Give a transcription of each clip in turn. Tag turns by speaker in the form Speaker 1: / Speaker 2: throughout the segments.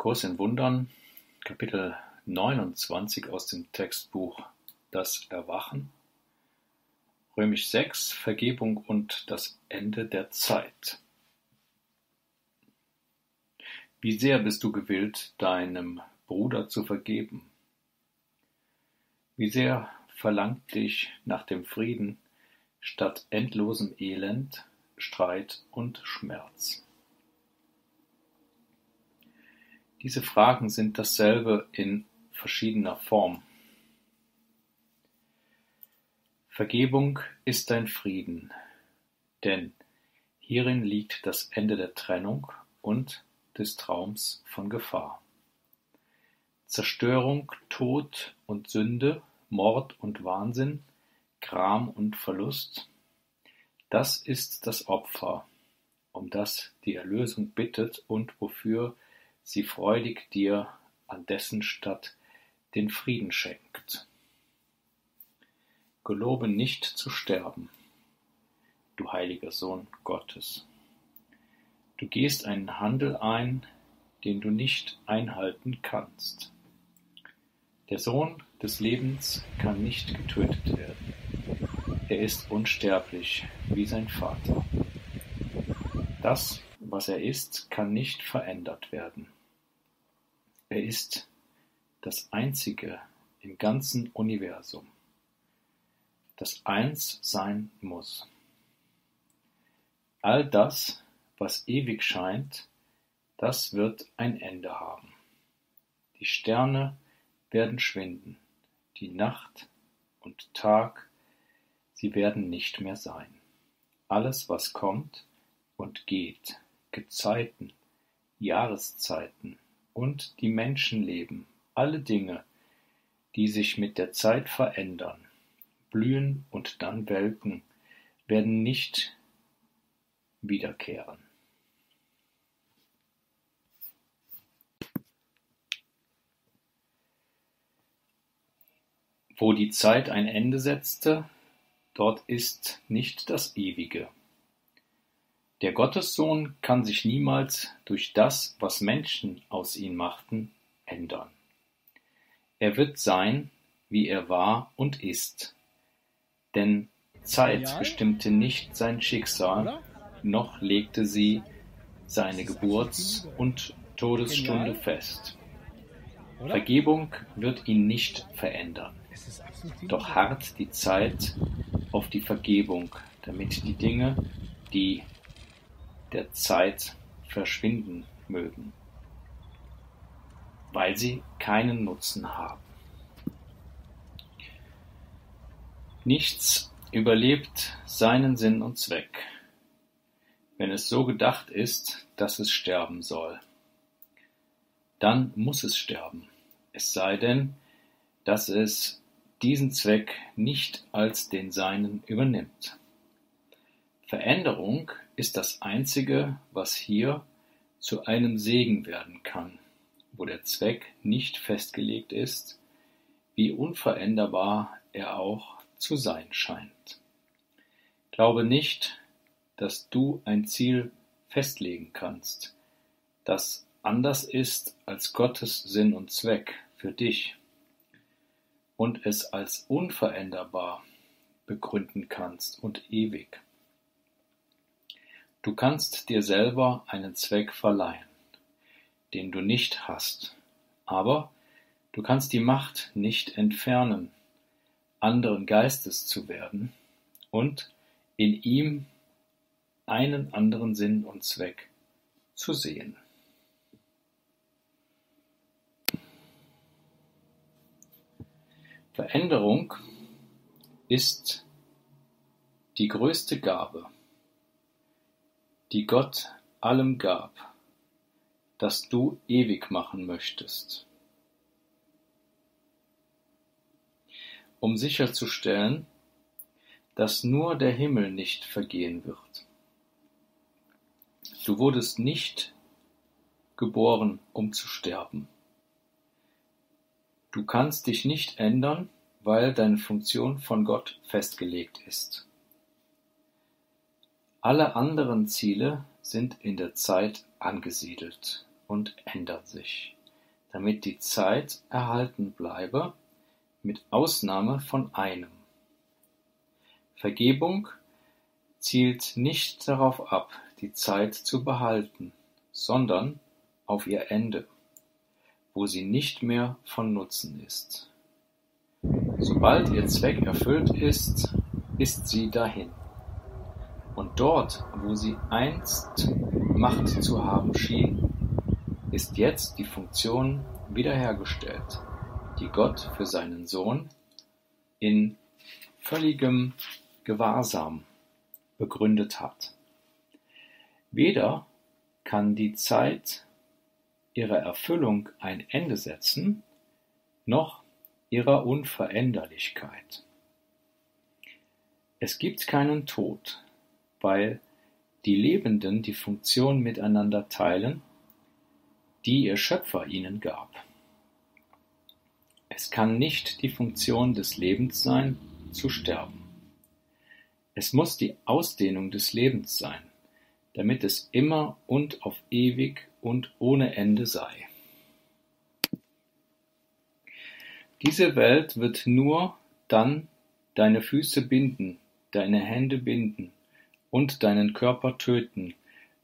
Speaker 1: Kurs in Wundern, Kapitel 29 aus dem Textbuch Das Erwachen, Römisch 6, Vergebung und das Ende der Zeit. Wie sehr bist du gewillt, deinem Bruder zu vergeben? Wie sehr verlangt dich nach dem Frieden statt endlosem Elend, Streit und Schmerz? Diese Fragen sind dasselbe in verschiedener Form. Vergebung ist dein Frieden, denn hierin liegt das Ende der Trennung und des Traums von Gefahr. Zerstörung, Tod und Sünde, Mord und Wahnsinn, Gram und Verlust, das ist das Opfer, um das die Erlösung bittet und wofür sie freudig dir an dessen Statt den Frieden schenkt. Gelobe nicht zu sterben, du heiliger Sohn Gottes. Du gehst einen Handel ein, den du nicht einhalten kannst. Der Sohn des Lebens kann nicht getötet werden. Er ist unsterblich wie sein Vater. Das, was er ist, kann nicht verändert werden. Er ist das Einzige im ganzen Universum, das eins sein muss. All das, was ewig scheint, das wird ein Ende haben. Die Sterne werden schwinden, die Nacht und Tag, sie werden nicht mehr sein. Alles, was kommt und geht, Gezeiten, Jahreszeiten, und die Menschenleben, alle Dinge, die sich mit der Zeit verändern, blühen und dann welken, werden nicht wiederkehren. Wo die Zeit ein Ende setzte, dort ist nicht das Ewige. Der Gottessohn kann sich niemals durch das, was Menschen aus ihm machten, ändern. Er wird sein, wie er war und ist. Denn Zeit bestimmte nicht sein Schicksal, noch legte sie seine Geburts- und Todesstunde fest. Vergebung wird ihn nicht verändern. Doch harrt die Zeit auf die Vergebung, damit die Dinge die der Zeit verschwinden mögen, weil sie keinen Nutzen haben. Nichts überlebt seinen Sinn und Zweck, wenn es so gedacht ist, dass es sterben soll. Dann muss es sterben, es sei denn, dass es diesen Zweck nicht als den seinen übernimmt. Veränderung ist das Einzige, was hier zu einem Segen werden kann, wo der Zweck nicht festgelegt ist, wie unveränderbar er auch zu sein scheint. Glaube nicht, dass du ein Ziel festlegen kannst, das anders ist als Gottes Sinn und Zweck für dich und es als unveränderbar begründen kannst und ewig. Du kannst dir selber einen Zweck verleihen, den du nicht hast, aber du kannst die Macht nicht entfernen, anderen Geistes zu werden und in ihm einen anderen Sinn und Zweck zu sehen. Veränderung ist die größte Gabe, die Gott allem gab, das du ewig machen möchtest. um sicherzustellen, dass nur der Himmel nicht vergehen wird. Du wurdest nicht geboren, um zu sterben. Du kannst dich nicht ändern, weil deine Funktion von Gott festgelegt ist. Alle anderen Ziele sind in der Zeit angesiedelt und ändern sich, damit die Zeit erhalten bleibe mit Ausnahme von einem. Vergebung zielt nicht darauf ab, die Zeit zu behalten, sondern auf ihr Ende, wo sie nicht mehr von Nutzen ist. Sobald ihr Zweck erfüllt ist, ist sie dahin. Und dort, wo sie einst Macht zu haben schien, ist jetzt die Funktion wiederhergestellt die Gott für seinen Sohn in völligem Gewahrsam begründet hat. Weder kann die Zeit ihrer Erfüllung ein Ende setzen, noch ihrer Unveränderlichkeit. Es gibt keinen Tod, weil die Lebenden die Funktion miteinander teilen, die ihr Schöpfer ihnen gab. Es kann nicht die Funktion des Lebens sein, zu sterben. Es muss die Ausdehnung des Lebens sein, damit es immer und auf ewig und ohne Ende sei. Diese Welt wird nur dann deine Füße binden, deine Hände binden und deinen Körper töten,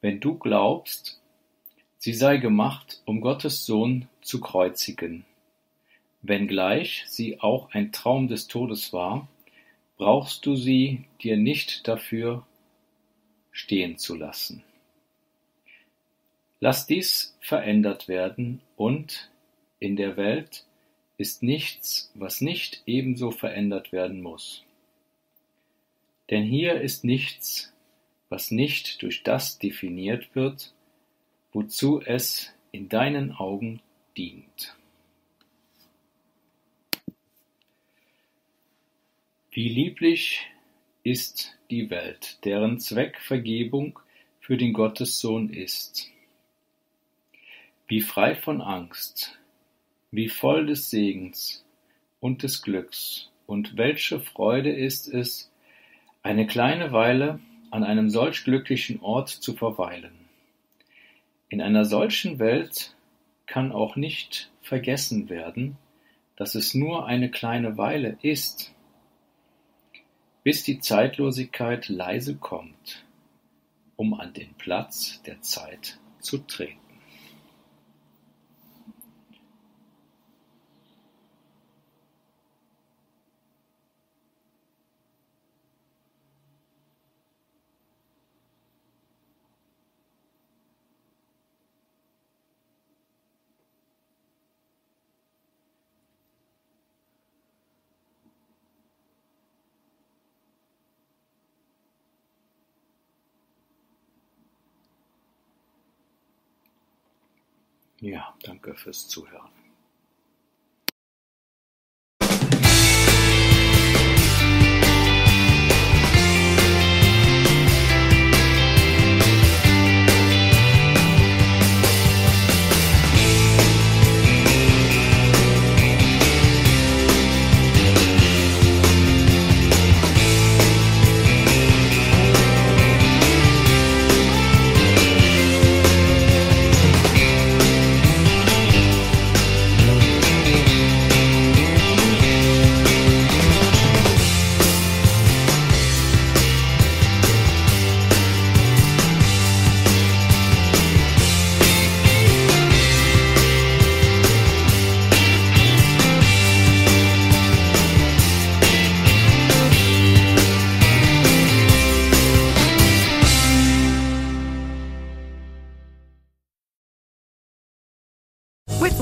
Speaker 1: wenn du glaubst, sie sei gemacht, um Gottes Sohn zu kreuzigen. Wenngleich sie auch ein Traum des Todes war, brauchst du sie dir nicht dafür stehen zu lassen. Lass dies verändert werden und in der Welt ist nichts, was nicht ebenso verändert werden muss. Denn hier ist nichts, was nicht durch das definiert wird, wozu es in deinen Augen dient. Wie lieblich ist die Welt, deren Zweck Vergebung für den Gottessohn ist. Wie frei von Angst, wie voll des Segens und des Glücks, und welche Freude ist es, eine kleine Weile an einem solch glücklichen Ort zu verweilen. In einer solchen Welt kann auch nicht vergessen werden, dass es nur eine kleine Weile ist, bis die Zeitlosigkeit leise kommt, um an den Platz der Zeit zu treten. Ja, danke fürs Zuhören.